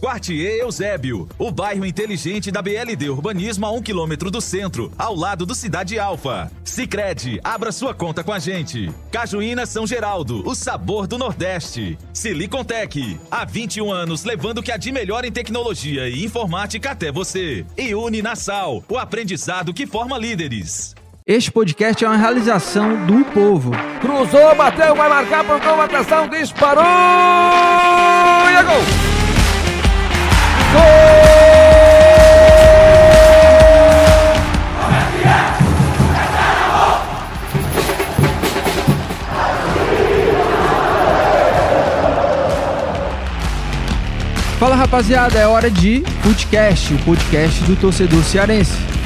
Quartier Eusébio, o bairro inteligente da BLD Urbanismo a um quilômetro do centro, ao lado do Cidade Alfa. Sicredi, abra sua conta com a gente. Cajuína São Geraldo, o sabor do Nordeste. Silicontech, há 21 anos levando o que há de melhor em tecnologia e informática até você. E Uninasal, o aprendizado que forma líderes. Este podcast é uma realização do povo. Cruzou, bateu, vai marcar, pontou, atenção, disparou! E é gol! Fala rapaziada, é hora de podcast, o podcast do torcedor cearense.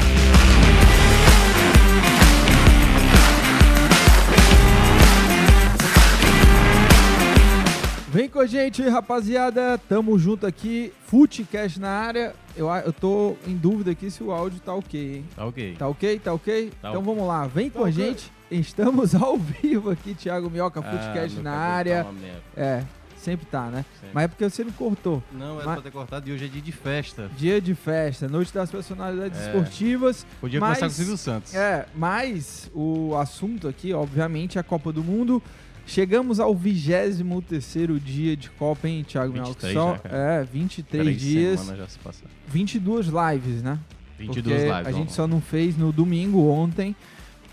Com a gente, rapaziada. Tamo junto aqui. Footcast na área. Eu, a- eu tô em dúvida aqui se o áudio tá ok, hein? Tá ok. Tá ok? Tá ok? Tá então vamos lá. Vem Tá com a ok. gente. Estamos ao vivo aqui, Thiago Minhoca, Ah, Footcast na área. tá merda. É, sempre tá, né? Sempre. Mas é porque você não cortou. Não, era Mas- pra ter cortado e hoje é dia de festa. Dia de festa, noite das personalidades É. esportivas. Podia mas, começar com o Silvio Santos. É, mas o assunto aqui, obviamente, é a Copa do Mundo. Chegamos ao 23º dia de Copa, hein, Thiago? 23 Só, já. É, 23 Três dias. já se passaram. 22 lives, né? 22 Porque lives, A gente só não fez no domingo ontem.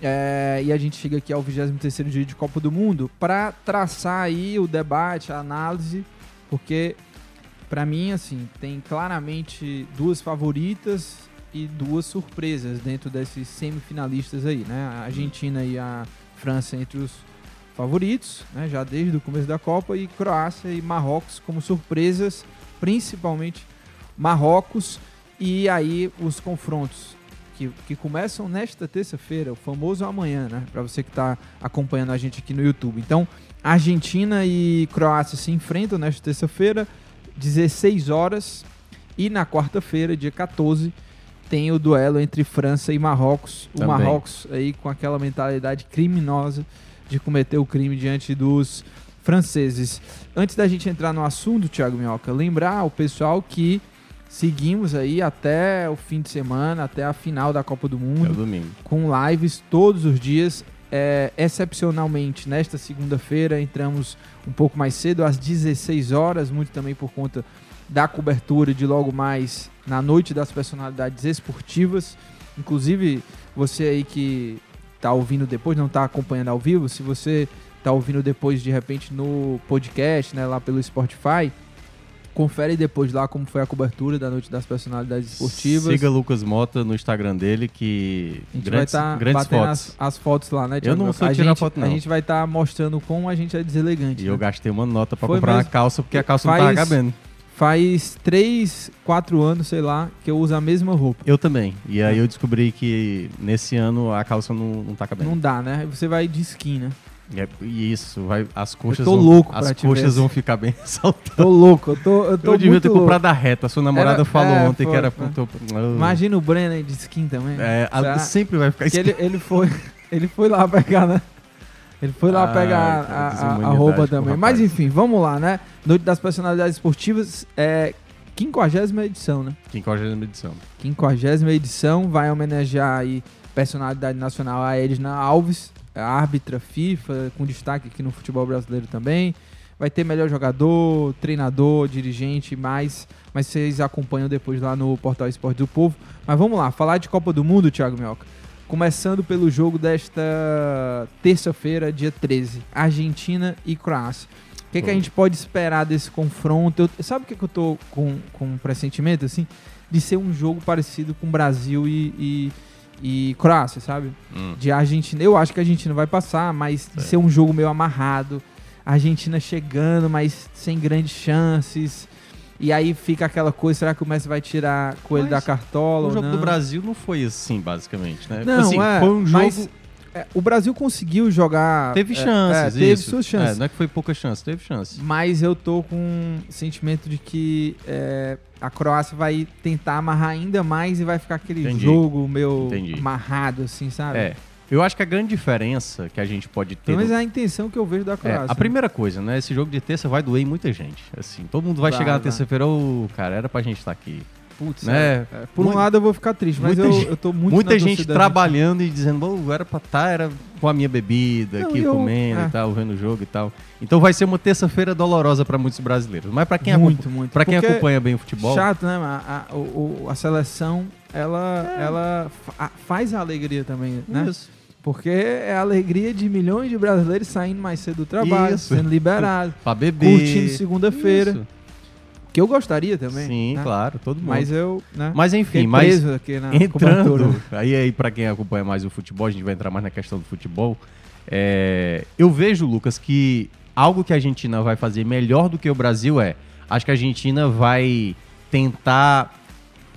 é, e a gente chega aqui ao 23º dia de Copa do Mundo para traçar aí o debate, a análise, porque para mim assim, tem claramente duas favoritas e duas surpresas dentro desses semifinalistas aí, né? A Argentina e a França entre os favoritos, né? Já desde o começo da Copa e Croácia e Marrocos como surpresas, principalmente Marrocos e aí os confrontos que, que começam nesta terça-feira, o famoso amanhã, né? Para você que está acompanhando a gente aqui no YouTube. Então, Argentina e Croácia se enfrentam nesta terça-feira, 16 horas. E na quarta-feira, dia 14, tem o duelo entre França e Marrocos. O Também. Marrocos aí com aquela mentalidade criminosa de cometer o crime diante dos franceses. Antes da gente entrar no assunto, Thiago Minhoca, lembrar o pessoal que seguimos aí até o fim de semana, até a final da Copa do É Mundo, domingo. com lives todos os dias. É, excepcionalmente, nesta segunda-feira, entramos um pouco mais cedo, às 16 horas, muito também por conta da cobertura de logo mais na noite das personalidades esportivas. Inclusive, você aí que tá ouvindo depois, não tá acompanhando ao vivo, se você tá ouvindo depois de repente no podcast, né, lá pelo Spotify, confere depois lá como foi a cobertura da noite das personalidades esportivas. Siga Lucas Mota no Instagram dele, que A gente grandes, vai estar grandes batendo fotos. As, as fotos lá, né, Eu não sou a tirar gente, foto, não. A gente vai estar mostrando como a gente é deselegante. E né? eu gastei uma nota pra Foi comprar uma mesmo. calça, porque a calça não tava Faz- cabendo. Faz 3, 4 anos, sei lá, que eu uso a mesma roupa. Eu também. E aí eu descobri que nesse ano a calça não, não tá cabendo. Não dá, né? Você vai de skin, né? É, e isso, vai, as coxas, tô vão, louco as coxas vão ficar bem saltadas. Tô louco, eu tô, eu tô Eu devia ter louco. comprado a reta. A sua namorada Era- falou é, ontem foi, que era... foi. puto- Imagina o Brenner de skin também. É, a- sempre vai ficar que ele, skin. ele foi Ele foi lá pegar, né? Ele foi lá Ai, pegar cara, a- a, a, roupa também. Mas enfim, vamos lá, né? Noite das personalidades esportivas, é 50 edição, né? 50 edição. 50 edição vai homenagear aí personalidade nacional a Edna Alves, a árbitra FIFA, com destaque aqui no futebol brasileiro também. Vai ter melhor jogador, treinador, dirigente, mais, mas vocês acompanham depois lá no Portal Esporte do Povo. Mas vamos lá, falar de Copa do Mundo, Thiago Mioca. Começando pelo jogo desta terça-feira, dia 13, Argentina e Croácia. O que, que a gente pode esperar desse confronto? Eu- sabe o que, que eu tô com, com um pressentimento, assim? De ser um jogo parecido com Brasil e, e, e Croácia, sabe? Hum. De Argentina. Eu acho que a Argentina vai passar, mas de ser um jogo meio amarrado. Argentina chegando, mas sem grandes chances. E aí fica aquela coisa, será que o Messi vai tirar coelho Mas da cartola O jogo não? do Brasil não foi assim, basicamente, né? Não, assim, é, foi um jogo... mas é, o Brasil conseguiu jogar... Teve é, chances, é, teve isso. suas chances. É, não é que foi pouca chance, teve chance. Mas eu tô com um sentimento de que é, a Croácia vai tentar amarrar ainda mais e vai ficar aquele Entendi. jogo meio Entendi. amarrado, assim, sabe? É. Eu acho que a grande diferença que a gente pode ter. Pelo menos no- é a intenção que eu vejo da É, Croácia. a primeira coisa, né? Esse jogo de terça vai doer em muita gente. Assim, todo mundo vai, Vai, chegar na terça-feira, ô, cara, era pra gente estar aqui. Putz, né? é, é, por um lado eu vou ficar triste, mas eu, gente- eu tô muito Muita gente torcida trabalhando e dizendo, "Ô, era pra estar, era com a minha bebida, Não, aqui eu- comendo é. e tal, vendo o jogo e tal. Então vai ser uma terça-feira dolorosa pra muitos brasileiros. Mas pra quem, Muito, acompa- muito. pra quem acompanha bem o futebol. Chato, né? A, a, o- a seleção, ela, ela fa- faz a alegria também, né? Isso. Porque é a alegria de milhões de brasileiros saindo mais cedo do trabalho, Isso. sendo liberados, Pra beber. curtindo segunda-feira. Que eu gostaria também. Sim, né? claro, todo mundo. Mas eu, né? Mas enfim, mas entrando, cobertura. aí aí para quem acompanha mais o futebol, a gente vai entrar mais na questão do futebol. É, eu vejo, Lucas, que algo que a Argentina vai fazer melhor do que o Brasil é, acho que a Argentina vai tentar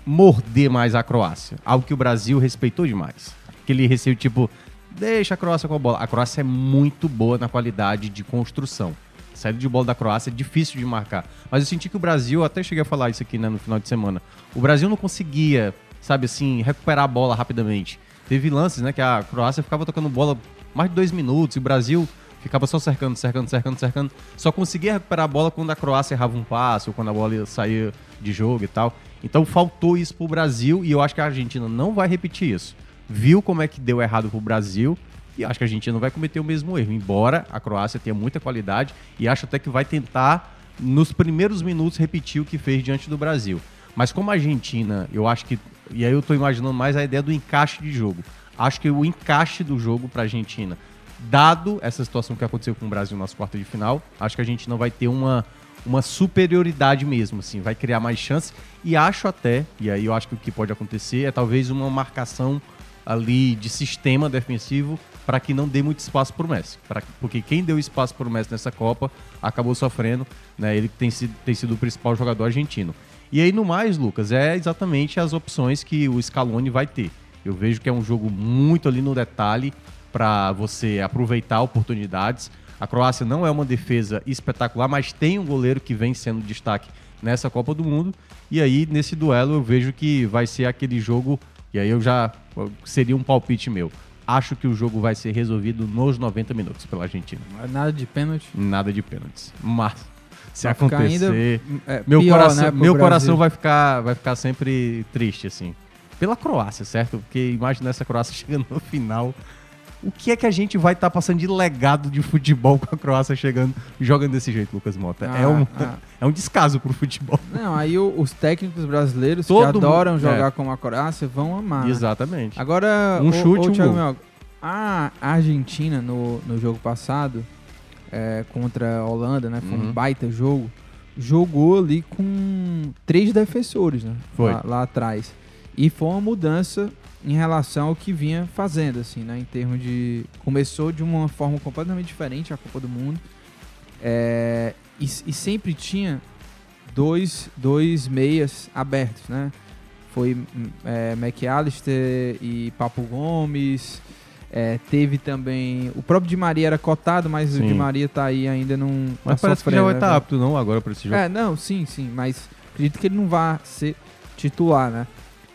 morder mais a Croácia, algo que o Brasil respeitou demais. Aquele receio tipo, deixa a Croácia com a bola. A Croácia é muito boa na qualidade de construção. Saída de bola da Croácia é difícil de marcar. Mas eu senti que o Brasil, até cheguei a falar isso aqui né, no final de semana, o Brasil não conseguia, sabe assim, recuperar a bola rapidamente. Teve lances, né, que a Croácia ficava tocando bola mais de dois minutos e o Brasil ficava só cercando, cercando, cercando, cercando. Só conseguia recuperar a bola quando a Croácia errava um passe ou quando a bola sair de jogo e tal. Então faltou isso pro Brasil e eu acho que a Argentina não vai repetir isso. Viu como é que deu errado pro Brasil e acho que a Argentina não vai cometer o mesmo erro, embora a Croácia tenha muita qualidade e acho até que vai tentar nos primeiros minutos repetir o que fez diante do Brasil. Mas como a Argentina, eu acho que e aí eu tô imaginando mais a ideia do encaixe de jogo. Acho que o encaixe do jogo pra Argentina, dado essa situação que aconteceu com o Brasil nas quartas de final, acho que a não vai ter uma uma superioridade mesmo, assim, vai criar mais chance e acho até, e aí eu acho que o que pode acontecer é talvez uma marcação ali de sistema defensivo para que não dê muito espaço para o Messi. Pra, porque quem deu espaço para o Messi nessa Copa acabou sofrendo, né? Ele tem sido, tem sido o principal jogador argentino. E aí, no mais, Lucas, é exatamente as opções que o Scaloni vai ter. Eu vejo que é um jogo muito ali no detalhe para você aproveitar oportunidades. A Croácia não é uma defesa espetacular, mas tem um goleiro que vem sendo destaque nessa Copa do Mundo. E aí, nesse duelo, eu vejo que vai ser aquele jogo. E aí eu já. Seria um palpite meu. Acho que o jogo vai ser resolvido nos 90 minutos pela Argentina. Nada de pênalti. Nada de pênaltis. Mas se Vai acontecer, ainda, é, meu pior, coração, né, meu Brasil. coração vai ficar, vai ficar sempre triste assim. Pela Croácia, certo? Porque imagina essa Croácia chegando no final. O que é que a gente vai estar passando de legado de futebol com a Croácia chegando, jogando desse jeito, Lucas Mota? é, Ah, um, ah. é um descaso pro futebol. Não, aí o- os técnicos brasileiros Todo que adoram mundo- jogar é. como a Croácia vão amar. Exatamente. Agora, Um ô- chute, ô, um Thiago gol. A Argentina no, no jogo passado é, contra a Holanda, né? Foi um Uhum. baita jogo. Jogou ali com três defensores, né? Foi. Lá, lá atrás. E foi uma mudança em relação ao que vinha fazendo, assim, né? Em termos de. Começou de uma forma completamente diferente a Copa do Mundo. É, e, e sempre tinha dois, dois meias abertos, né? Foi é, McAllister e Papo Gomes. É, teve também. O próprio Di Maria era cotado, mas o Sim. Di Maria tá aí ainda não. Mas tá parece que já vai né, estar velho? apto não agora para esse jogo. É, não, sim, sim, mas acredito que ele não vai ser titular, né?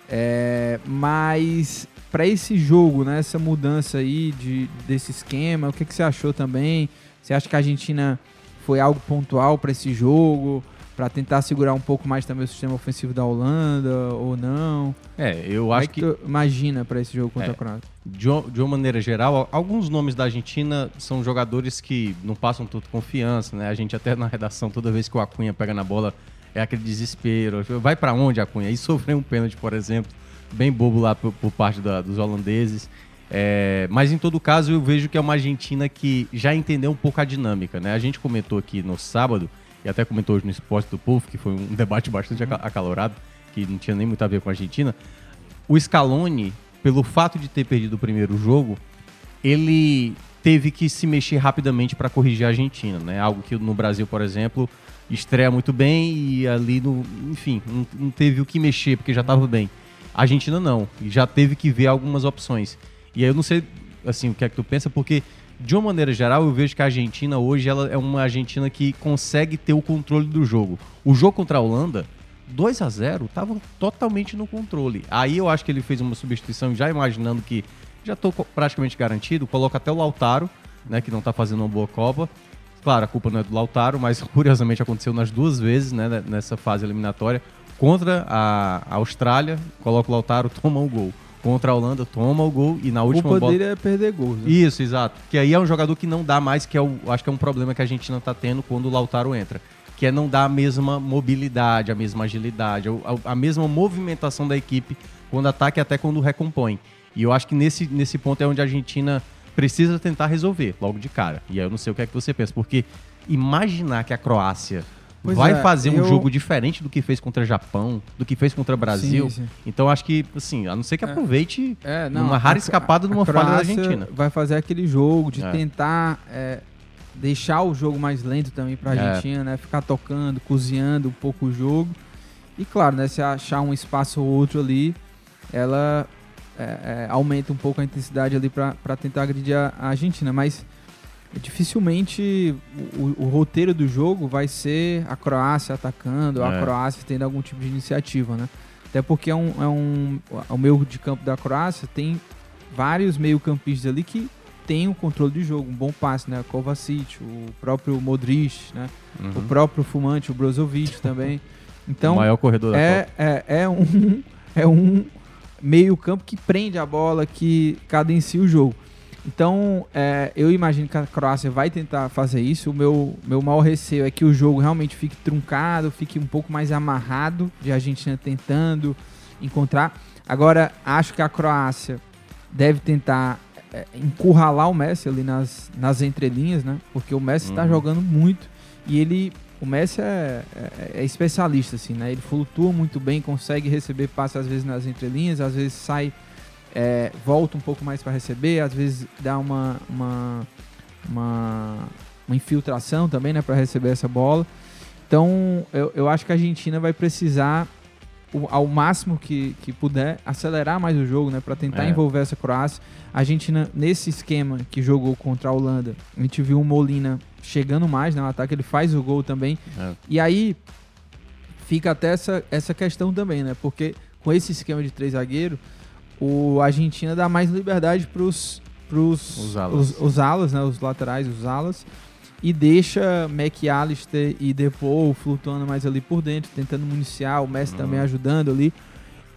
É, mas para esse jogo, né, essa mudança aí de, desse esquema, o que, que você achou também? Você acha que a Argentina foi algo pontual para esse jogo, para tentar segurar um pouco mais também o sistema ofensivo da Holanda ou não? É, eu é acho que tu imagina para esse jogo contra É. a Croácia. de, uma- de uma maneira geral, al- alguns nomes da Argentina são jogadores que não passam tanta confiança, né? A gente até na redação, toda vez que o Acunha pega na bola, é aquele desespero. Vai pra onde, Acunha? E sofreu um pênalti, por exemplo, bem bobo lá por, por parte da- dos holandeses. É, mas em todo caso, eu vejo que é uma Argentina que já entendeu um pouco a dinâmica, né? A gente comentou aqui no sábado, e até comentou hoje no Esporte do Povo, que foi um debate bastante aca- acalorado, que não tinha nem muito a ver com a Argentina. O Scaloni, pelo fato de ter perdido o primeiro jogo, ele teve que se mexer rapidamente para corrigir a Argentina, né? Algo que no Brasil, por exemplo, estreia muito bem e ali no, enfim, não, teve o que mexer porque já estava bem. A Argentina não, e já teve que ver algumas opções. E aí eu não sei assim o que é que tu pensa, porque de uma maneira geral eu vejo que a Argentina hoje ela é uma Argentina que consegue ter o controle do jogo. O jogo contra a Holanda 2 a 0 estava totalmente no controle. Aí eu acho que ele fez uma substituição já imaginando que já estou praticamente garantido, coloca até o Lautaro, né, que não está fazendo uma boa Copa. Claro, a culpa não é do Lautaro, mas curiosamente aconteceu nas duas vezes, né, nessa fase eliminatória. Contra a Austrália, coloca o Lautaro, toma o gol. Contra a Holanda, toma o gol e na última culpa bola dele é perder gols. né? isso, exato. Que aí é um jogador que não dá mais, que é o, acho que é um problema que a Argentina tá tendo quando o Lautaro entra. Que é não dar a mesma mobilidade, a mesma agilidade, a, a mesma movimentação da equipe quando ataca e até quando recompõe. E eu acho que nesse, nesse ponto é onde a Argentina precisa tentar resolver, logo de cara. E aí eu não sei o que é que você pensa, porque imaginar que a Croácia Pois vai é, fazer um eu- jogo diferente do que fez contra o Japão, do que fez contra o Brasil. Sim, sim. Então acho que, assim, a não ser que aproveite É, não, uma rara a- escapada de a uma falha da Argentina. Vai fazer aquele jogo de É. tentar é, deixar o jogo mais lento também pra É. Argentina, né? Ficar tocando, cozinhando um pouco o jogo. E claro, né? Se achar um espaço ou outro ali, ela é, é, aumenta um pouco a intensidade ali pra tentar agredir a, a Argentina. Mas dificilmente o, o roteiro do jogo vai ser a Croácia atacando, a É. Croácia tendo algum tipo de iniciativa, né? Até porque é um, é um, o meio de campo da Croácia tem vários meio-campistas ali que tem o controle de jogo, um bom passe, né? Kovacic, o próprio Modric, né? Uhum. O próprio Fumante, o Brozovic também. Então, O maior corredor da é, é, é um é um meio-campo que prende a bola, que cadencia o jogo. Então, é, eu imagino que a Croácia vai tentar fazer isso. O meu, meu maior receio é que o jogo realmente fique truncado, fique um pouco mais amarrado, de a Argentina tentando encontrar. Agora, acho que a Croácia deve tentar é, encurralar o Messi ali nas, nas entrelinhas, né? Porque o Messi está Uhum. jogando muito e ele. O Messi é, é- é especialista, assim, né? Ele flutua muito bem, consegue receber passe às vezes nas entrelinhas, às vezes sai, é, volta um pouco mais para receber, às vezes dá uma, uma, uma, uma infiltração também, né? Para receber essa bola. Então, eu, eu acho que a Argentina vai precisar o- ao máximo que, que puder, acelerar mais o jogo, né? Pra tentar É. envolver essa Croácia. A Argentina, nesse esquema que jogou contra a Holanda, a gente viu o Molina chegando mais né, no ataque, ele faz o gol também. É. E aí fica até essa, essa questão também, né? Porque com esse esquema de três zagueiros, o Argentina dá mais liberdade pros Os alas. os, os alas, né? Os laterais, os alas. E deixa McAllister e Depou flutuando mais ali por dentro, tentando municiar, o Messi Uhum. também ajudando ali.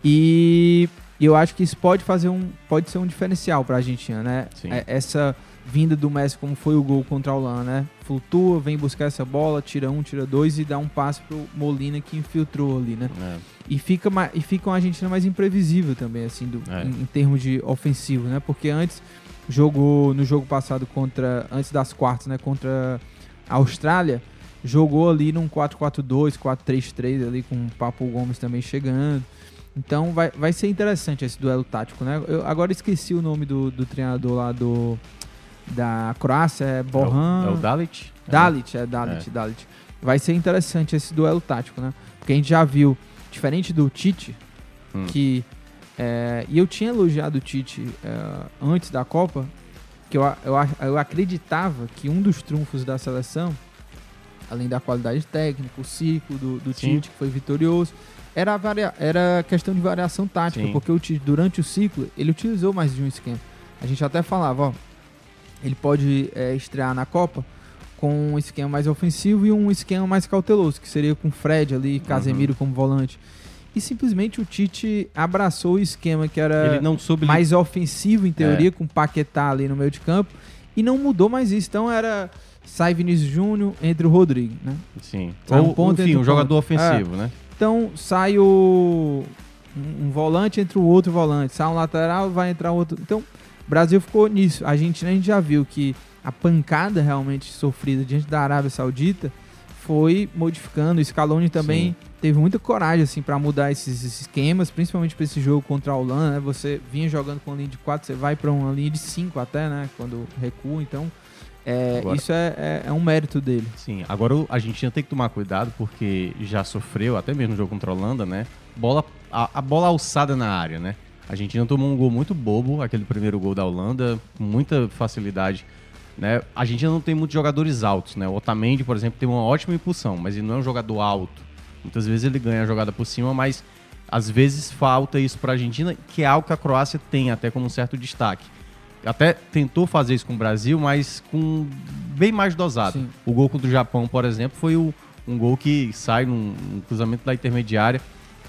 E eu acho que isso pode fazer um pode ser um diferencial para a Argentina, né? Sim. É- Essa vinda do Messi como foi o gol contra a Holanda, né? Flutua, vem buscar essa bola, tira um, tira dois e dá um passe pro Molina que infiltrou ali, né? É. E fica e fica uma Argentina mais imprevisível também assim do, É. em, em termos de ofensivo, né? Porque antes jogou no jogo passado contra antes das quartas, né, contra a Austrália, jogou ali num 4-4-2, 4-3-3 ali com o Papo Gomes também chegando. Então vai, vai ser interessante esse duelo tático, né? Eu agora esqueci o nome do, do treinador lá do da Croácia, é Borran. É o Dalit? Dalit, é Dalit, Dalit. Vai ser interessante esse duelo tático, né? Porque a gente já viu, diferente do Tite, Hum. que. É, e eu tinha elogiado o Tite é, antes da Copa, que eu, eu, eu acreditava que um dos trunfos da seleção, além da qualidade técnica, o ciclo do, do. Tite, que foi vitorioso, era a, varia, era questão de variação tática, Sim. porque o Tite, durante o ciclo, ele utilizou mais de um esquema. A gente até falava, ó, ele pode é, estrear na Copa com um esquema mais ofensivo e um esquema mais cauteloso, que seria com Fred ali, Casemiro como volante. E simplesmente o Tite abraçou o esquema que era Ele não soube mais ofensivo, em teoria, É. com Paquetá ali no meio de campo, e não mudou mais isso. Então era sai Vinícius Júnior entre o Rodrigo, né? Sim. Sai Ou, ponta, enfim, entra um jogador ofensivo, É. né? Então sai o um, um volante entre o outro volante, sai um lateral, vai entrar outro. Então, o Brasil ficou nisso. A Argentina a gente já viu que a pancada realmente sofrida diante da Arábia Saudita foi modificando. O Scaloni também teve muita coragem assim para mudar esses esquemas, principalmente para esse jogo contra a Holanda, né? Você vinha jogando com uma linha de 4, você vai para uma linha de 5 até, né, quando recua, então é, Agora- isso é, é- é um mérito dele. Sim, agora o- a Argentina tem que tomar cuidado porque já sofreu, até mesmo no jogo contra a Holanda, né? Bola, a, a bola alçada na área, né? A Argentina tomou um gol muito bobo, aquele primeiro gol da Holanda, com muita facilidade. Né? A Argentina não tem muitos jogadores altos, né? O Otamendi, por exemplo, tem uma ótima impulsão, mas ele não é um jogador alto. Muitas vezes ele ganha a jogada por cima, mas às vezes falta isso para a Argentina, que é algo que a Croácia tem até como um certo destaque. Até tentou fazer isso com o Brasil, mas com bem mais dosado. Sim. O gol contra o Japão, por exemplo, foi o- um gol que sai num, num cruzamento da intermediária.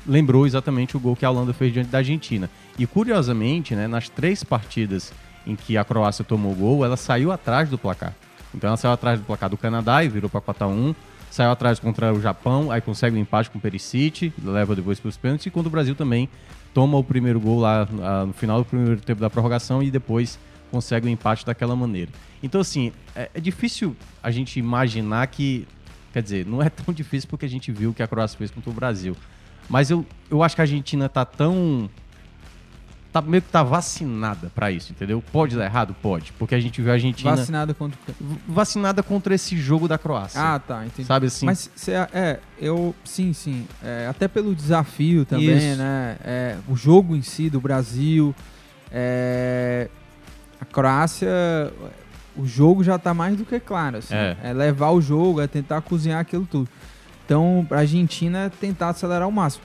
Lembrou exatamente o gol que a Holanda fez diante da Argentina. E curiosamente, né, nas três partidas em que a Croácia tomou gol, ela saiu atrás do placar. Então ela saiu atrás do placar do Canadá e virou para 4x1. Saiu atrás contra o Japão, aí consegue um empate com o Perisic, leva depois para os pênaltis. E contra o Brasil também toma o primeiro gol lá ah, no final do primeiro tempo da prorrogação e depois consegue o empate daquela maneira. Então, assim, é, é difícil a gente imaginar que. Quer dizer, não é tão difícil porque a gente viu o que a Croácia fez contra o Brasil. Mas eu, eu acho que a Argentina tá tão. Tá meio que tá vacinada pra isso, entendeu? Pode dar errado? Pode. Porque a gente viu a Argentina Vacinado contra o vacinada contra esse jogo da Croácia. Ah, tá, entendi. Sabe assim? Mas cê, é, eu sim, sim. É, até pelo desafio também, Isso. né? É, o jogo em si do Brasil. é, a Croácia, o jogo já tá mais do que claro. Assim, É. levar o jogo, é tentar cozinhar aquilo tudo. Então, pra Argentina é tentar acelerar o máximo.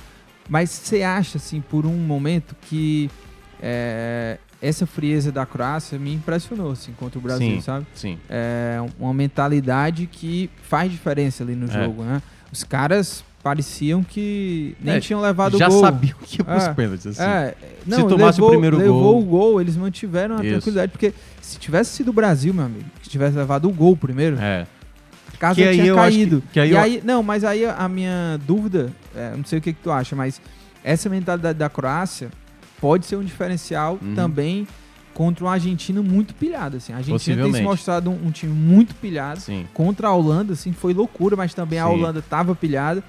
Mas você acha, assim, por um momento que é, essa frieza da Croácia me impressionou, assim, contra o Brasil, Sim, sabe? sim. É uma mentalidade que faz diferença ali no É. jogo, né? Os caras pareciam que nem É, tinham levado já o gol. sabiam que ia pros É, pênaltis, assim. É, Se não, tomasse o levou, primeiro levou gol- o gol, eles mantiveram a Isso. tranquilidade, porque se tivesse sido o Brasil, meu amigo, que tivesse levado o gol primeiro, É. a casa Que tinha acho que- caído. que aí eu- aí, não, mas aí a minha dúvida, é, não sei o que, que tu acha, mas essa mentalidade da Croácia pode ser um diferencial Uhum. também contra uma Argentina muito pilhada, assim. A Argentina tem se mostrado um, um time muito pilhado Sim. contra a Holanda, assim, foi loucura, mas também a Sim. Holanda tava pilhada.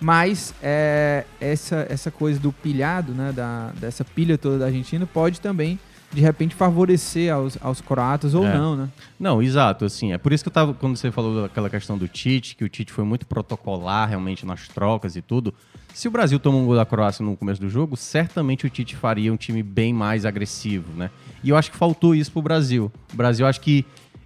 Mas é, essa, essa coisa do pilhado, né, da, dessa pilha toda da Argentina, pode também de repente favorecer aos, aos croatas ou É. não, né? Não, exato, assim, é por isso que eu tava, quando você falou daquela questão do Tite, que o Tite foi muito protocolar realmente nas trocas e tudo, se o Brasil toma um gol da Croácia no começo do jogo, certamente o Tite faria um time bem mais agressivo, né? E eu acho que faltou isso pro Brasil. O Brasil acho que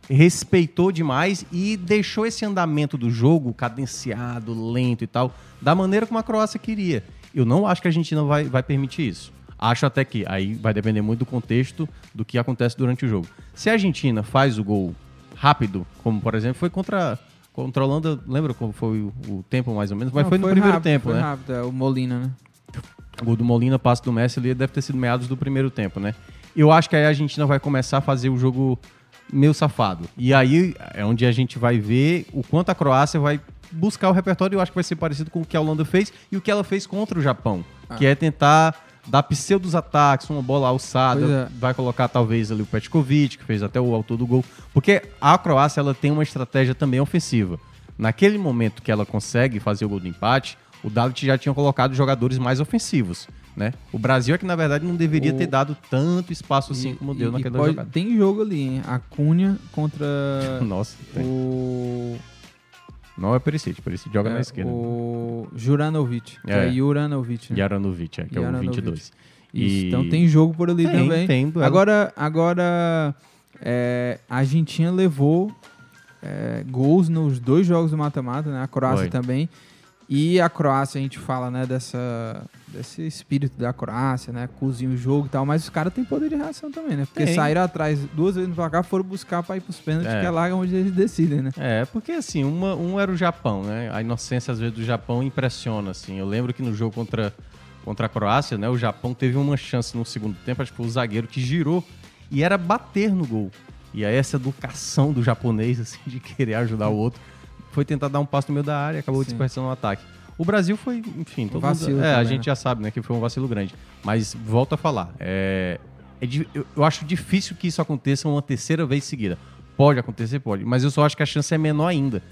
respeitou demais e deixou esse andamento do jogo cadenciado, lento e tal, da maneira como a Croácia queria. Eu não acho que a Argentina vai, vai permitir isso. Acho até que aí vai depender muito do contexto do que acontece durante o jogo. Se a Argentina faz o gol rápido, como por exemplo foi contra, contra a Holanda, lembra como foi o, o tempo mais ou menos? Mas Não, foi no primeiro rápido, tempo, foi né? rápido, é, o Molina, né? O gol do Molina, passe do Messi ali, deve ter sido meados do primeiro tempo, né? Eu acho que aí a Argentina vai começar a fazer o jogo meio safado. E aí é onde a gente vai ver o quanto a Croácia vai buscar o repertório. Eu acho que vai ser parecido com o que a Holanda fez e o que ela fez contra o Japão, Ah. que é tentar dar pseudos ataques, uma bola alçada, é. vai colocar talvez ali o Petkovic, que fez até o autor do gol. Porque a Croácia ela tem uma estratégia também ofensiva. Naquele momento que ela consegue fazer o gol do empate, o Dalit já tinha colocado jogadores mais ofensivos. Né? O Brasil é que, na verdade, não deveria O- ter dado tanto espaço assim como deu E- e naquela pode- jogada. Tem jogo ali, hein? A Cunha contra Nossa, tem. o... Não é Perisic, Perisic joga é, na esquerda. O Juranovic, que É. é, Juranovic, né? Yaranovic, é, que é o Yaranovic. 22. Isso, E- então tem jogo por ali Tem, também. tem duelo. agora, agora é, a Argentina levou é, gols nos dois jogos do mata-mata, né? A Croácia Foi. também. E a Croácia, a gente fala, né, dessa, desse espírito da Croácia, né? Cozinha o jogo e tal, mas os caras têm poder de reação também, né? Porque Tem. saíram atrás duas vezes no placar, foram buscar pra ir pros pênaltis, É. que é lá onde eles decidem, né? É, porque assim, uma, um era o Japão, né? A inocência, às vezes, do Japão impressiona, assim. Eu lembro que no jogo contra, contra a Croácia, né? O Japão teve uma chance no segundo tempo, acho que foi o zagueiro que girou e era bater no gol. E aí essa educação do japonês, assim, de querer ajudar o outro, foi tentar dar um passo no meio da área e acabou Sim. desperdiçando o ataque. O Brasil foi, enfim, todo vacilo mundo, é, a também, gente né? já sabe, né, que foi um vacilo grande. Mas volto a falar, é, é eu, eu acho difícil que isso aconteça uma terceira vez seguida. Pode acontecer, pode, mas eu só acho que a chance é menor ainda.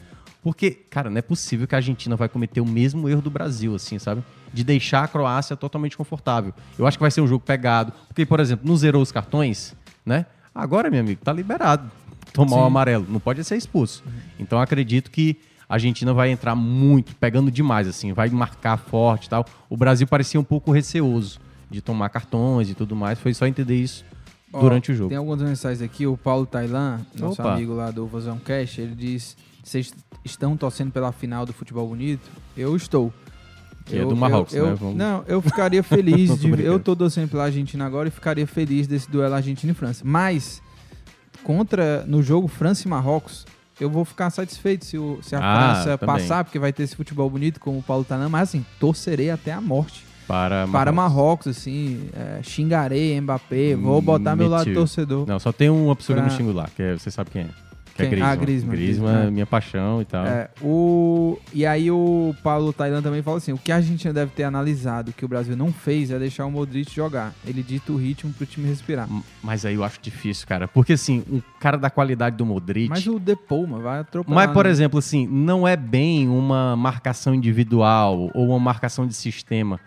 Porque, cara, não é possível que a Argentina vai cometer o mesmo erro do Brasil, assim, sabe? De deixar a Croácia totalmente confortável. Eu acho que vai ser um jogo pegado. Porque, por exemplo, não zerou os cartões, né? Agora, meu amigo, tá liberado tomar o Sim. amarelo. Não pode ser expulso. Então, eu acredito que a Argentina vai entrar muito, pegando demais, assim, vai marcar forte e tal. O Brasil parecia um pouco receoso de tomar cartões e tudo mais. Foi só entender isso Ó, durante o jogo. Tem algumas mensagens aqui. O Paulo Tailan, nosso Opa. amigo lá do Vozão Cash, ele diz: Vocês estão torcendo pela final do futebol bonito? Eu estou. Que é do Marrocos, eu, né? Não, eu ficaria feliz de. Eu tô torcendo pela Argentina agora e ficaria feliz desse duelo Argentina e França. Mas, contra no jogo França e Marrocos, eu vou ficar satisfeito se, o- se a Ah, França também. passar, porque vai ter esse futebol bonito, como o Paulo Tailan. Mas assim, torcerei até a morte Para para Marrocos. Marrocos, assim, é, xingarei Mbappé, vou botar meu lado Mentiu. torcedor. Não, só tem pessoa que Pra- me xinga lá, que é, você sabe quem é. Que é? Griezmann. Ah, Griezmann, Griezmann Griezmann. é minha paixão e tal. É, o... E aí o Paulo Tailan também fala assim, o que a Argentina deve ter analisado que o Brasil não fez é deixar o Modric jogar. Ele dita o ritmo pro time respirar. Mas aí eu acho difícil, cara. Porque assim, um cara da qualidade do Modric. Mas o Depou, mano, vai atropelar. Mas, por né? exemplo, assim, não é bem uma marcação individual ou uma marcação de sistema.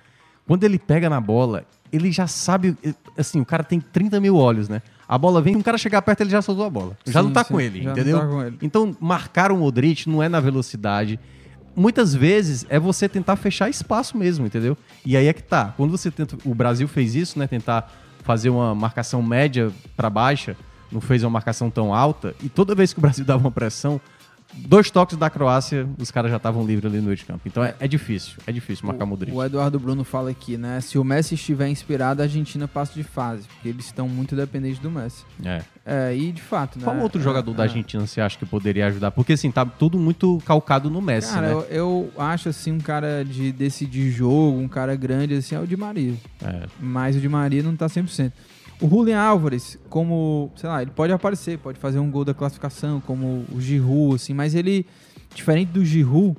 Quando ele pega na bola, ele já sabe. Assim, o cara tem 30 mil olhos, né? A bola vem, um cara chegar perto, ele já soltou a bola. Já Sim, não tá sim, com ele, já não entendeu? tá com ele. Então, marcar o Modric não é na velocidade. Muitas vezes é você tentar fechar espaço mesmo, entendeu? E aí é que tá. Quando você tenta. O Brasil fez isso, né? Tentar fazer uma marcação média para baixa, não fez uma marcação tão alta. E toda vez que o Brasil dava uma pressão, dois toques da Croácia, os caras já estavam livres ali no meio de campo. Então é, é difícil, é difícil marcar Modric. O Eduardo Bruno fala aqui, né? Se o Messi estiver inspirado, a Argentina passa de fase. Porque eles estão muito dependentes do Messi. É. É, e de fato, né? Qual outro é, jogador da é. Argentina você acha que poderia ajudar? Porque assim, tá tudo muito calcado no Messi, Cara, né? eu, eu acho assim um cara de decidir jogo, um cara grande assim, é o Di Maria. É. Mas o Di Maria não tá 100%. O Julian Álvares, como, sei lá, ele pode aparecer, pode fazer um gol da classificação, como o Giroud, assim, mas ele, diferente do Giroud,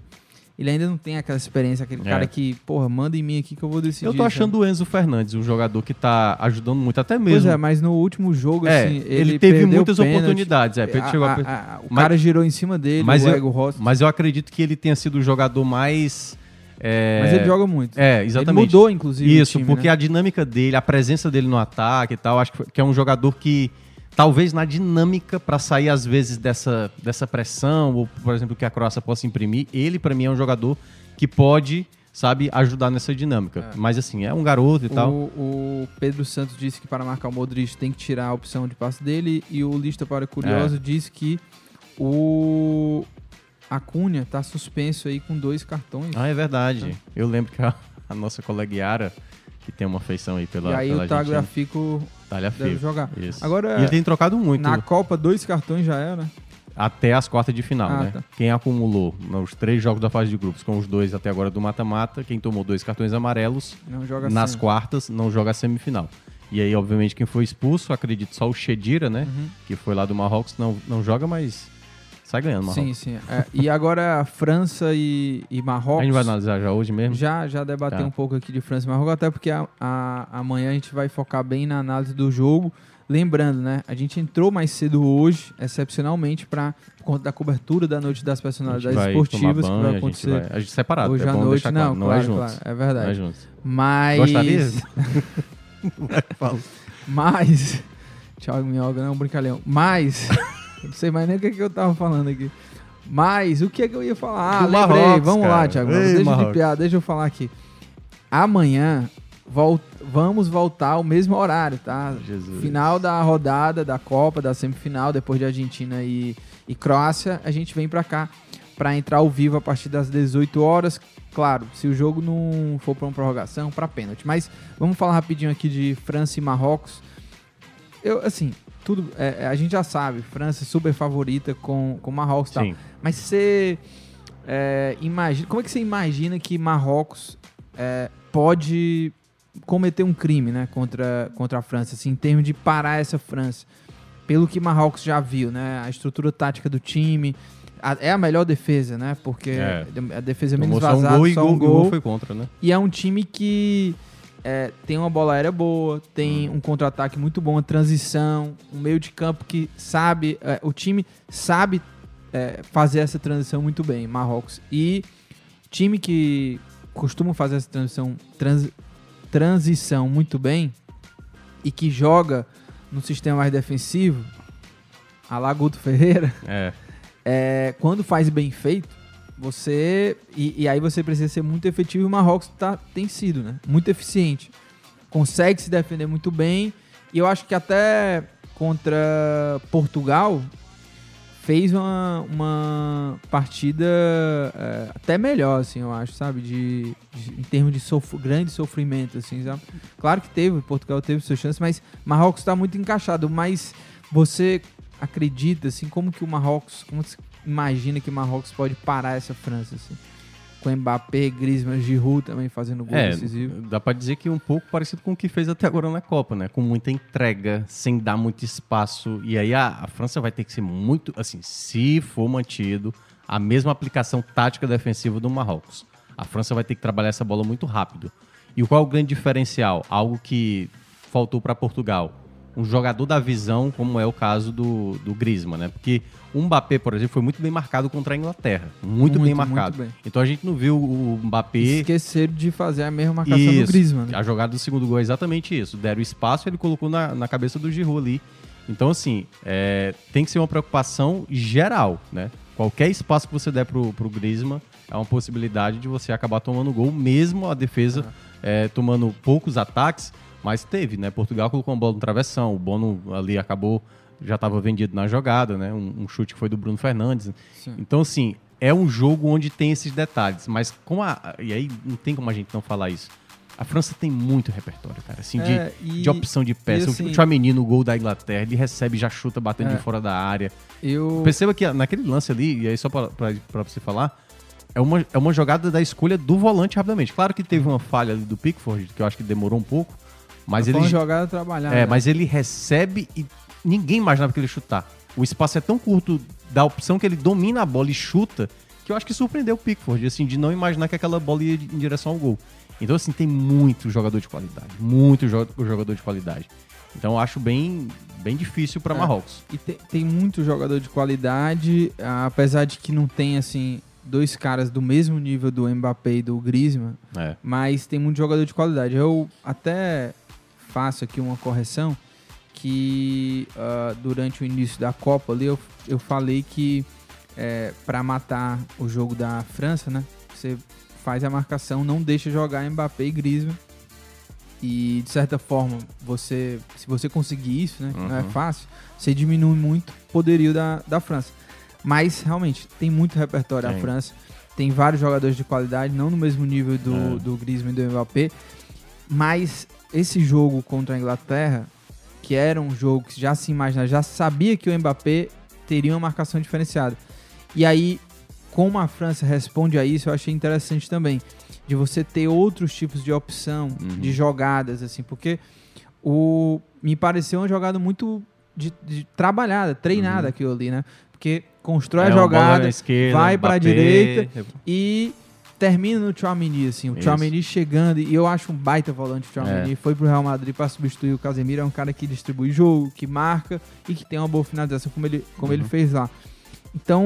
ele ainda não tem aquela experiência, aquele É. cara que, porra, manda em mim aqui que eu vou decidir. Eu tô sabe? achando o Enzo Fernandes um jogador que tá ajudando muito, até mesmo. Pois é, mas no último jogo, É, assim, ele, ele, teve muitas pênalti. oportunidades. É, A- chegou a a- o Mas- cara girou em cima dele, mas o eu, Ego Rossi. mas eu acredito que ele tenha sido o jogador mais É... Mas ele joga muito. É, exatamente. Ele mudou, inclusive, Isso, time, porque né? a dinâmica dele, a presença dele no ataque e tal, acho que é um jogador que, talvez na dinâmica, pra sair às vezes dessa, dessa pressão, ou por exemplo, que a Croácia possa imprimir, ele pra mim é um jogador que pode, sabe, ajudar nessa dinâmica. Mas assim, é um garoto e tal. O, o Pedro Santos disse que para marcar o Modric tem que tirar a opção de passe dele e o Lista para Curioso É. disse que o Acunha tá suspenso aí com dois cartões. Ah, é verdade. Eu lembro que a, a nossa colega Yara, que tem uma feição aí pela e aí pela o Tagliafico Tagliafico, deve jogar. Isso. Agora, E ele tem trocado muito. Na Copa, dois cartões já era. Até as quartas de final, Ah, né? tá. Quem acumulou nos três jogos da fase de grupos, com os dois até agora do mata-mata, quem tomou dois cartões amarelos Não joga nas semi. quartas, não joga a semifinal. E aí, obviamente, quem foi expulso, acredito só o Chedira, né? Uhum. Que foi lá do Marrocos, não, não joga, mas sai ganhando o Sim, Marrocos. sim. É, e agora França e, e Marrocos. A gente vai analisar já hoje mesmo? Já, já debater Tá. um pouco aqui de França e Marrocos, até porque a, a- amanhã a gente vai focar bem na análise do jogo. Lembrando, né? A gente entrou mais cedo hoje, excepcionalmente, para conta da cobertura da noite das personalidades esportivas banho, que vai a gente acontecer. vai- a gente separado, hoje é à noite. deixar claro, Não, não é claro, juntos. claro, é verdade. Não é juntos. Mas. Gostaria? Mas. Thiago Minhoca, não, brincalhão. Mas. eu não sei mais nem o que, que eu tava falando aqui. Mas, o que é que eu ia falar? Ah, Do lembrei. Marrocos, Vamos lá, cara. Thiago. Ei, deixa de Marrocos. piada, deixa eu falar aqui. Amanhã vol- vamos voltar ao mesmo horário, tá? Jesus. Final da rodada da Copa, da semifinal, depois de Argentina e, e Croácia, a gente vem pra cá pra entrar ao vivo a partir das 18 horas. Claro, se o jogo não for pra uma prorrogação, pra pênalti. Mas vamos falar rapidinho aqui de França e Marrocos. Eu, assim, tudo. é, é, a gente já sabe, França é super favorita com, com Marrocos e tal. Sim. Mas você é, imagina. Como é que você imagina que Marrocos é, pode cometer um crime né, contra, contra a França, assim, em termos de parar essa França? Pelo que Marrocos já viu, né? A estrutura tática do time. a- é a melhor defesa, né? Porque É. a defesa é menos Tomou só um vazada, gol só gol- um e gol. gol foi contra, né? E é um time que é, tem uma bola aérea boa, tem um contra-ataque muito bom, uma transição, um meio de campo que sabe, é, o time sabe é, fazer essa transição muito bem, Marrocos. E time que costuma fazer essa transição, trans- transição muito bem e que joga no sistema mais defensivo, a lá Guto Ferreira, É. é, quando faz bem feito, você. E, e aí você precisa ser muito efetivo e o Marrocos tá, tem sido, né? Muito eficiente. Consegue se defender muito bem. E eu acho que até contra Portugal fez uma, uma partida é, até melhor, assim, eu acho, sabe? De, de- em termos de sof grande sofrimento, assim, sabe? Claro que teve, Portugal teve suas chances, mas Marrocos está muito encaixado. Mas você acredita, assim, como que o Marrocos, como imagina que o Marrocos pode parar essa França, assim? Com Mbappé, Griezmann, Giroud também fazendo gol É, decisivo. dá pra dizer que um pouco parecido com o que fez até agora na Copa, né? Com muita entrega, sem dar muito espaço. E aí a, a França vai ter que ser muito, assim, se for mantido a mesma aplicação tática defensiva do Marrocos. A França vai ter que trabalhar essa bola muito rápido. E qual é o grande diferencial? Algo que faltou para Portugal. Um jogador da visão, como é o caso do, do Griezmann, né? Porque o Mbappé, por exemplo, foi muito bem marcado contra a Inglaterra. Muito, bem Muito, marcado. muito bem. Então a gente não viu o Mbappé Esqueceram de fazer a mesma marcação do isso. Griezmann. né? A jogada do segundo gol é exatamente isso. Deram espaço e ele colocou na, na cabeça do Giroud ali. Então, assim, é, tem que ser uma preocupação geral, né? Qualquer espaço que você der pro, pro Griezmann é uma possibilidade de você acabar tomando gol, mesmo a defesa é, tomando poucos ataques, mas teve, né? Portugal colocou uma bola no travessão, o Bono ali acabou, já estava vendido na jogada, né? Um, um chute que foi do Bruno Fernandes. Sim. Então, assim, é um jogo onde tem esses detalhes, mas com a. E aí não tem como a gente não falar isso. A França tem muito repertório, cara, assim, de, É, e- de opção de peça. assim- o Chouameni no gol da Inglaterra, ele recebe, já chuta batendo É. de fora da área. Eu... Perceba que naquele lance ali, e aí só pra você falar, é uma, é uma jogada da escolha do volante rapidamente. Claro que teve uma falha ali do Pickford, que eu acho que demorou um pouco, mas ele... uma jogada trabalhada. É, mas ele recebe e ninguém imaginava que ele ia chutar. O espaço é tão curto da opção que ele domina a bola e chuta, que eu acho que surpreendeu o Pickford, assim, de não imaginar que aquela bola ia em direção ao gol. Então, assim, tem muito jogador de qualidade. Muito jo- jogador de qualidade. Então, eu acho bem, bem difícil para É. Marrocos. E tem, tem muito jogador de qualidade, apesar de que não tem, assim, dois caras do mesmo nível do Mbappé e do Griezmann, É. mas tem muito jogador de qualidade. Eu até faço aqui uma correção que ah, durante o início da Copa ali eu, eu falei que para matar o jogo da França, né? Você faz a marcação, não deixa jogar Mbappé e Griezmann. E de certa forma, você, se você conseguir isso, né, que não é Uhum. fácil, você diminui muito o poderio da, da França. Mas realmente tem muito repertório a Tem. França. Tem vários jogadores de qualidade, não no mesmo nível do, É. do Griezmann e do Mbappé. Mas esse jogo contra a Inglaterra, que era um jogo que já se imaginava, já sabia que o Mbappé teria uma marcação diferenciada. E aí, como a França responde a isso, eu achei interessante também. De você ter outros tipos de opção, Uhum. de jogadas, assim, porque o me pareceu uma jogada muito de, de trabalhada, treinada Uhum. aquilo ali, né? Porque constrói É a jogada, esquerda, vai para a direita e termina no Tchouameni, assim. O Isso. Tchouameni chegando, e eu acho um baita volante o Tchouameni. É. Foi pro Real Madrid para substituir o Casemiro. É um cara que distribui jogo, que marca e que tem uma boa finalização, como ele, como ele Uhum. fez lá. Então,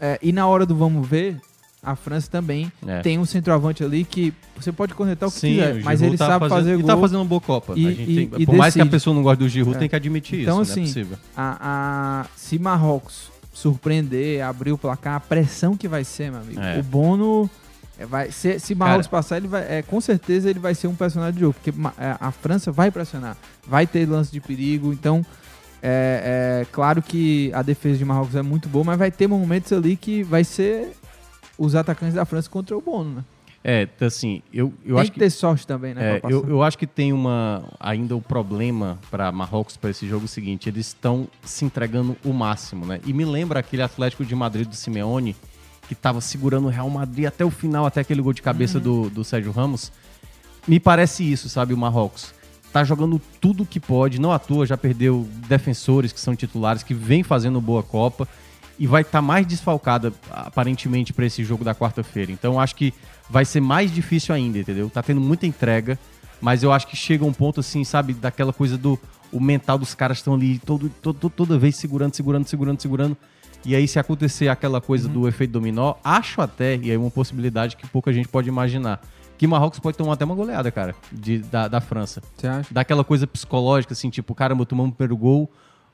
é, e na hora do vamos ver, a França também É. tem um centroavante ali que você pode conectar o que Sim, quiser, mas ele tá sabe fazendo, fazer ele gol. tá fazendo uma boa Copa. E- e- tem- e por mais que a decide. pessoa não goste do Giroud, É. tem que admitir então, isso, assim, não é. A, a- se Marrocos surpreender, abrir o placar, a pressão que vai ser, meu amigo. É. O Bono é, vai se, se Marrocos Cara- passar, ele vai, é, com certeza ele vai ser um personagem de jogo, porque é, a França vai pressionar, vai ter lance de perigo, então é, é claro que a defesa de Marrocos é muito boa, mas vai ter momentos ali que vai ser os atacantes da França contra o Bono, né? É, então, assim, eu, eu Tem acho que ter sorte também, né? É, eu, eu acho que tem uma ainda o problema para Marrocos para esse jogo seguinte, eles estão se entregando o máximo, né? E me lembra aquele Atlético de Madrid do Simeone que estava segurando o Real Madrid até o final, até aquele gol de cabeça do, do Sérgio Ramos. Me parece isso, sabe, o Marrocos. Tá jogando tudo que pode, não à toa já perdeu defensores que são titulares, que vem fazendo boa Copa e vai estar mais desfalcada aparentemente para esse jogo da quarta-feira. Então acho que vai ser mais difícil ainda, entendeu? Tá tendo muita entrega, mas eu acho que chega um ponto assim, sabe, daquela coisa do o mental dos caras estão ali todo, todo, toda vez segurando, segurando, segurando, segurando. E aí se acontecer aquela coisa do efeito dominó, acho até, e aí uma possibilidade que pouca gente pode imaginar, que Marrocos pode tomar até uma goleada, cara, de, da, da França. Você acha? Daquela coisa psicológica, assim, tipo, caramba, tomamos o primeiro gol,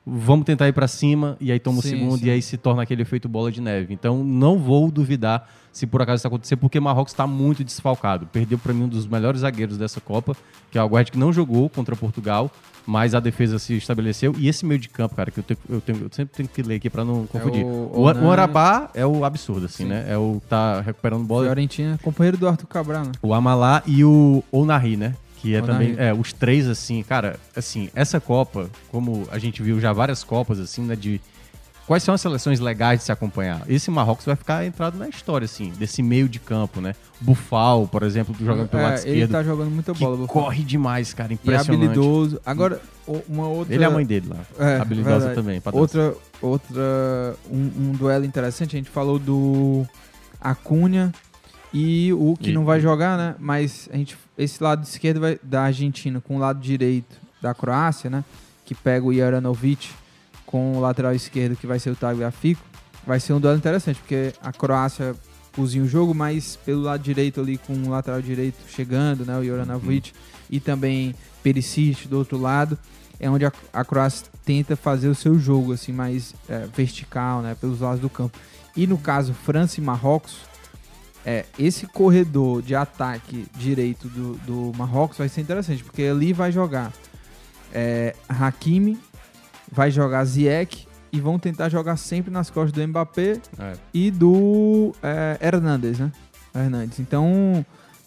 vamos tentar ir pra cima, e aí toma o Sim, segundo, sim. e aí se torna aquele efeito bola de neve. Então, não vou duvidar se por acaso isso acontecer, porque Marrocos está muito desfalcado. Perdeu para mim um dos melhores zagueiros dessa Copa, que é o Aguerd, que não jogou contra Portugal, mas a defesa se estabeleceu. E esse meio de campo, cara, que eu, tenho- eu, tenho- eu sempre tenho que ler aqui para não confundir. o o, Onan- o Arabá é o absurdo, assim, Sim. né? É o que tá recuperando bola. Fiorentina, companheiro do Arthur Cabral, né? O Amalá e o Onari, né? Que é também. É, os três, assim, cara, assim, essa Copa, como a gente viu já várias Copas, assim, né? De. Quais são as seleções legais de se acompanhar? Esse Marrocos vai ficar entrado na história, assim, desse meio de campo, né? Bufal, por exemplo, jogando pelo É, lado ele esquerdo. tá jogando muita bola, Buffon. corre demais, cara, E impressionante. habilidoso. Agora, uma outra. Ele é a mãe dele lá. É, habilidosa verdade. também. Outra, outra um, um duelo interessante. A gente falou do Acunha e o que E- não vai jogar, né? Mas a gente, esse lado esquerdo vai, da Argentina com o lado direito da Croácia, né? Que pega o Jaranovic com o lateral esquerdo que vai ser o Tagliafico. Vai ser um duelo interessante porque a Croácia cozinha o jogo, mas pelo lado direito ali com o lateral direito chegando, né? O Jaranovic e também Perisic do outro lado é onde a, a Croácia tenta fazer o seu jogo assim mais é, vertical, né, pelos lados do campo. E no caso França e Marrocos, é, esse corredor de ataque direito do, do Marrocos vai ser interessante, porque ali vai jogar é, Hakimi, vai jogar Ziyech e vão tentar jogar sempre nas costas do Mbappé É. e do é, Hernandes, né? Hernandes. Então,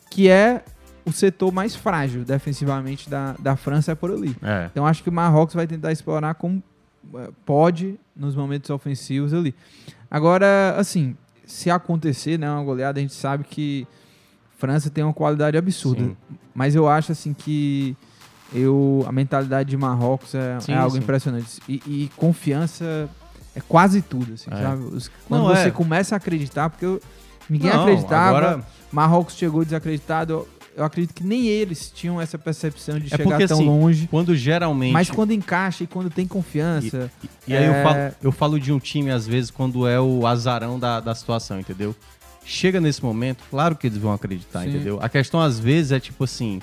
que é o setor mais frágil defensivamente da, da França é por ali. É. Então acho que o Marrocos vai tentar explorar como eh, pode nos momentos ofensivos ali. Agora, assim, se acontecer, né, uma goleada, a gente sabe que França tem uma qualidade absurda. Sim. Mas eu acho assim que eu a mentalidade de Marrocos é, Sim, é algo sim. impressionante. E, e confiança é quase tudo, assim, É. sabe? Quando Não, você é. começa a acreditar, porque eu- ninguém Não, acreditava, agora- Marrocos chegou desacreditado. Eu, acredito que nem eles tinham essa percepção de É chegar porque, tão assim, longe. Quando geralmente. Mas quando encaixa e quando tem confiança. E aí eu, é, falo, eu falo de um time, às vezes, quando é o azarão da, da situação, entendeu? chega nesse momento, claro que eles vão acreditar, Sim. entendeu? A questão às vezes é tipo assim,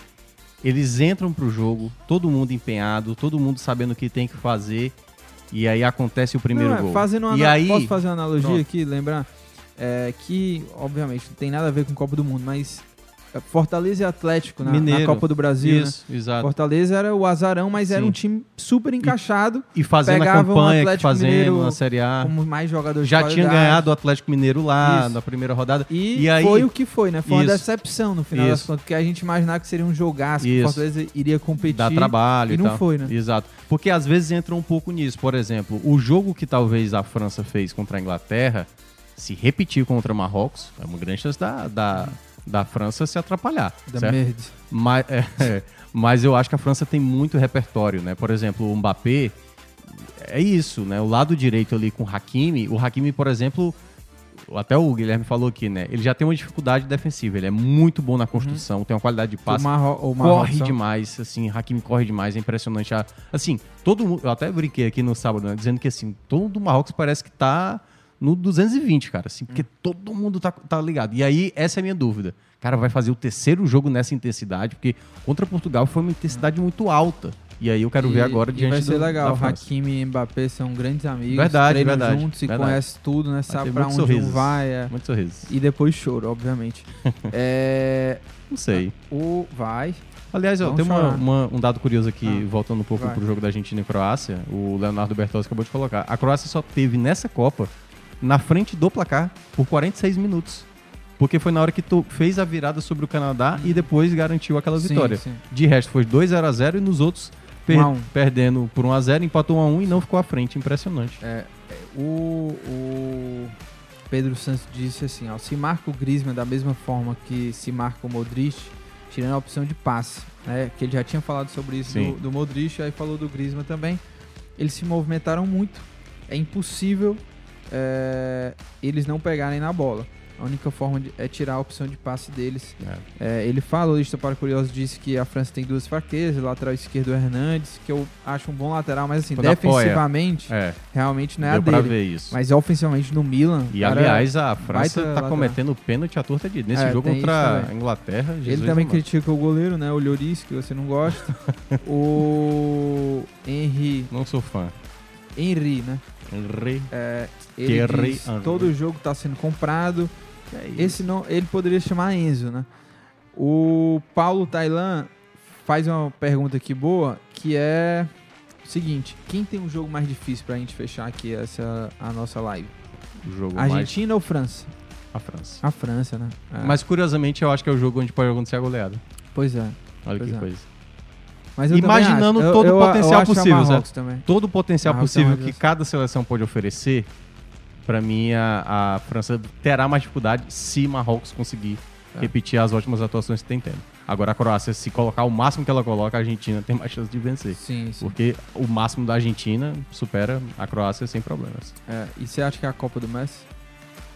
eles entram pro jogo, todo mundo empenhado, todo mundo sabendo o que tem que fazer, e aí acontece o primeiro Não, é, gol. Fazendo uma e aí, Posso fazer uma analogia Pronto. aqui, lembrar? É, que, obviamente, não tem nada a ver com Copa do Mundo, mas Fortaleza e Atlético na, na. Copa do Brasil, Isso, né? exato. Fortaleza era o azarão, mas era Sim. um time super encaixado. E fazendo a um campanha que fazendo Mineiro na Série A. como mais jogadores Já tinha ganhado o Atlético Mineiro lá Isso. na primeira rodada. E, aí, foi o que foi, né? Foi uma Isso. decepção no final das Isso. contas, porque a gente imaginava que seria um jogaço, que o. Fortaleza iria competir. Dá trabalho e e, não tal. foi, né? Exato. Porque às vezes entra um pouco nisso. Por exemplo, o jogo que talvez a França fez contra a Inglaterra, se repetir contra Marrocos, é uma grande chance da, da, da França se atrapalhar. Da certo? merda. Mas, é, é. mas eu acho que a França tem muito repertório, né? Por exemplo, o Mbappé, é isso, né? O lado direito ali com o Hakimi, o Hakimi, por exemplo, até o Guilherme falou aqui, né? Ele já tem uma dificuldade defensiva, ele é muito bom na construção, tem uma qualidade de passe. Uhum. Marro- o Marrocos corre só- demais, assim, Hakimi corre demais, é impressionante. A- Assim, todo mundo, eu até brinquei aqui no sábado, né, dizendo que assim, todo do Marrocos parece que tá no 220, cara, assim, Hum. porque todo mundo tá, tá ligado. E aí, essa é a minha dúvida. Cara, vai fazer o terceiro jogo nessa intensidade, porque contra Portugal foi uma intensidade muito alta. E aí eu quero ver E- agora e diante vai ser do, legal. Hakimi e Mbappé são grandes amigos. Verdade, verdade, juntos, se verdade. conhecem tudo, né? Sabe pra onde muitos um sorrisos. vai. é. Muitos sorrisos. E depois choro, obviamente. é... Não sei. O vai. Aliás, ó, tem uma- uma- um dado curioso aqui, Ah, voltando um pouco vai. pro jogo da Argentina e Croácia. O Leonardo Bertozzi acabou de colocar. A Croácia só teve nessa Copa na frente do placar por 46 minutos. Porque foi na hora que tu fez a virada sobre o Canadá e depois garantiu aquela Sim, vitória. sim. De resto, foi 2 0 a 0 e nos outros per- 1 a 1. perdendo por 1 a 0 empatou 1 a 1 e não ficou à frente. Impressionante. É, é, o, o Pedro Santos disse assim, ó, se marca o Griezmann da mesma forma que se marca o Modric, tirando a opção de passe, né, que ele já tinha falado sobre isso do, do Modric, aí falou do Griezmann também, eles se movimentaram muito, é impossível é, eles não pegarem na bola. A única forma de- é tirar a opção de passe deles. É, ele fala, o Lista para Curiosos disse que a França tem duas fraquezas, lateral esquerdo o Hernandes, que eu acho um bom lateral, mas assim, Quando defensivamente, É. realmente não é Deu a dele. ver isso. Mas ofensivamente no Milan. E aliás, a França tá lateral. cometendo pênalti à torta de Nesse É, jogo contra a. Inglaterra. Jesus Ele também amado. critica o goleiro, né? O Lloris, que você não gosta. o Henry. Não sou fã. Henry, né? Henry. É, ele Thierry diz, Henry. todo jogo tá sendo comprado. É Esse não, ele poderia chamar Enzo, né? O Paulo Tailan faz uma pergunta aqui boa, que é o seguinte: quem tem um jogo mais difícil pra gente fechar aqui essa a nossa live? O jogo mais- Argentina ou França? A França. A França, né? É. Mas curiosamente eu acho que é o jogo onde pode acontecer a goleada. Pois é. Olha Pois que é. coisa. Eu Imaginando. Eu- todo eu- o eu potencial acho a possível, certo? Todo o potencial é possível que cada seleção pode oferecer, pra mim a, a França terá mais dificuldade se Marrocos conseguir É. repetir as ótimas atuações que tem tendo. Agora a Croácia, se colocar o máximo que ela coloca, a Argentina tem mais chance de vencer. Sim, sim. Porque o máximo da Argentina supera a Croácia sem problemas. É, e você acha que é a Copa do Messi?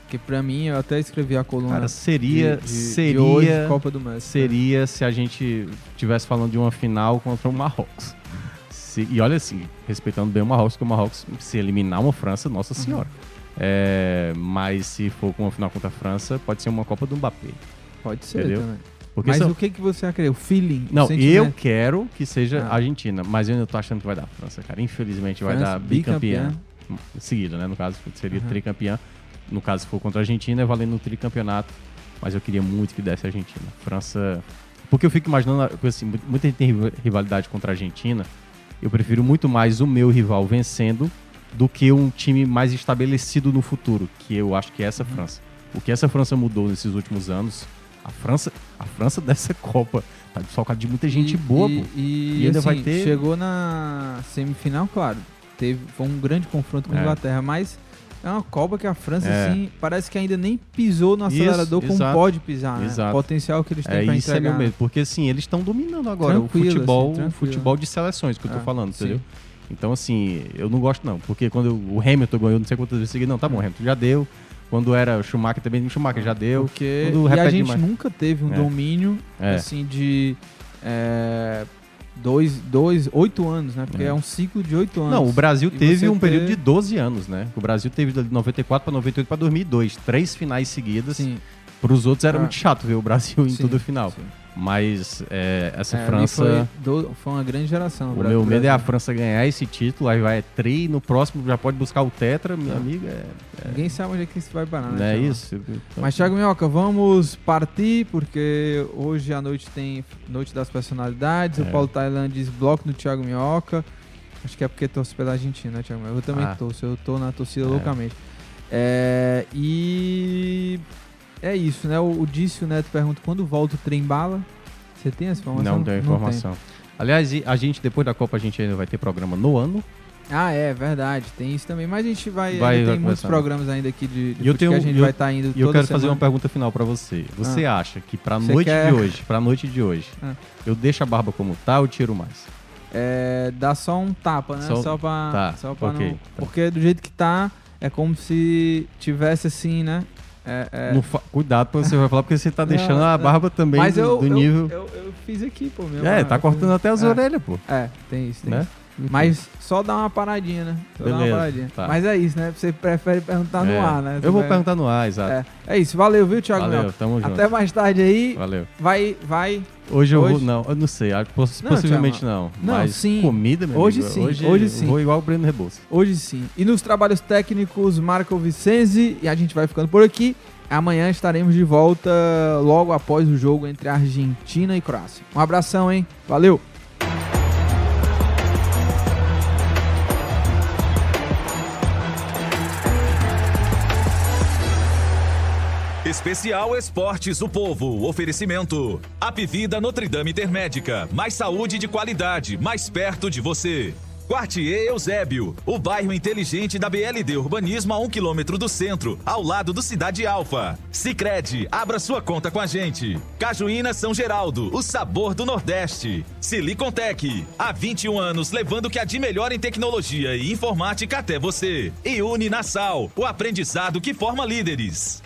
Porque pra mim, eu até escrevi a coluna. Cara, seria, de, de, seria, de hoje, Copa do Messi. seria se a gente tivesse falando de uma final contra o Marrocos. Se- e olha assim, respeitando bem o Marrocos, que o Marrocos, se eliminar uma França, nossa Uhum. senhora. É, mas se for com uma final contra a França, pode ser uma Copa do Mbappé. Pode ser Entendeu? também. Porque Mas são- o que, que você acredita? O feeling? o Não, eu sentimento? quero que seja Ah. Argentina, mas eu ainda tô achando que vai dar França, cara. Infelizmente vai França, dar bicampeã. bicampeã. Seguida, né? No caso, seria Aham. tricampeã. No caso, se for contra a Argentina, é valendo o tricampeonato. Mas eu queria muito que desse a Argentina. França. Porque eu fico imaginando, assim, mu- muita gente tem riva- rivalidade contra a Argentina. Eu prefiro muito mais o meu rival vencendo do que um time mais estabelecido no futuro, que eu acho que é essa Uhum. França. O que essa França mudou nesses últimos anos, a França, a França dessa Copa tá desfalcada de muita gente E- boa, e, e, E ainda assim, vai ter- Chegou na semifinal, claro. Teve, foi um grande confronto com a É. Inglaterra, mas é uma Copa que a França, É. assim, parece que ainda nem pisou no Isso, acelerador como exato. pode pisar, né? Exato. O potencial que eles têm É pra isso é entregar. meu medo, porque assim, eles estão dominando agora Tranquilo, o futebol, assim, o futebol de seleções que eu tô É, falando, sim. entendeu? Então assim, eu não gosto não, porque quando o Hamilton ganhou não sei quantas vezes seguidas, não, tá bom, Hamilton já deu. Quando era o Schumacher também, o Schumacher já deu. Porque e a gente demais. nunca teve um É. domínio É. assim de é, dois, dois, oito anos, né? Porque é, um ciclo de oito anos. Não, o Brasil E teve um período ter- de 12 anos, né? O Brasil teve de 94 para 98 para 2002, três finais seguidas. Sim. Para os outros era Ah. muito chato ver o Brasil em Sim, tudo final. Mas é, essa É, França. Foi, do- foi uma grande geração. O meu medo é a. França ganhar esse título, aí vai tri, no próximo já pode buscar o Tetra, meu amigo. É, Ninguém sabe onde é que isso vai parar, não né? é Thiago? isso? Então- Mas, Thiago Minhoca, vamos partir, porque hoje à noite tem Noite das Personalidades. É. O Paulo Tailan diz bloco no Thiago Minhoca. Acho que é porque torce pela Argentina, né, Thiago? Eu também Ah. torço, eu tô na torcida É. loucamente. É, e é isso, né? O, o Dício Neto pergunta quando volta o trem bala. Você tem essa informação? Não tenho informação. Aliás, e a gente, depois da Copa, a gente ainda vai ter programa no ano. Ah, é verdade, tem isso também. Mas a gente vai. Vai- ainda vai tem muitos programas ainda aqui de, de eu tenho, que a gente eu- vai estar indo E eu quero fazer semana. uma pergunta final pra você. Você Ah. acha que pra Você noite quer- de hoje, pra noite de hoje, Ah. eu deixo a barba como tá ou tiro mais? É, dá só um tapa, né? Só- Só, pra, tá, só pra ok, não. tá. Porque do jeito que tá, é como se tivesse assim, né? É, é- Não fa- Cuidado quando você vai falar, porque você tá deixando Não, a não. barba também Mas do, eu, do eu- nível. Eu, eu fiz aqui, pô. Meu, É, tá eu cortando até as é. orelhas, pô. É, tem isso, tem Né? isso. Mas só dá uma paradinha, né? Só dá uma Beleza, paradinha. tá. Mas é isso, né? Você prefere perguntar É, no ar, né? Você Eu vou vai- perguntar no ar, exato. É, é isso, valeu, viu, Thiago? Valeu, Mel? tamo junto. Até mais tarde aí. Valeu. Vai, vai. Hoje eu Hoje- vou. Não, eu não sei. poss- Não, possivelmente não. não, Mas sim. comida, meu Hoje amigo, sim, Hoje, hoje eu sim. Vou igual o Breno Rebouça. Hoje sim. E nos trabalhos técnicos, Marco Vicenzi. E a gente vai ficando por aqui. Amanhã estaremos de volta logo após o jogo entre Argentina e Croácia. Um abração, hein? Valeu! Especial Esportes o Povo. Oferecimento. Apivida Notre Dame Intermédica. Mais saúde de qualidade, mais perto de você. Quartier Eusébio, o bairro inteligente da BLD Urbanismo a um quilômetro do centro, ao lado do Cidade Alfa. Sicredi, abra sua conta com a gente. Cajuína São Geraldo, o sabor do Nordeste. Silicontec, há 21 anos levando o que há de melhor em tecnologia e informática até você. E Uni Nassau, o aprendizado que forma líderes.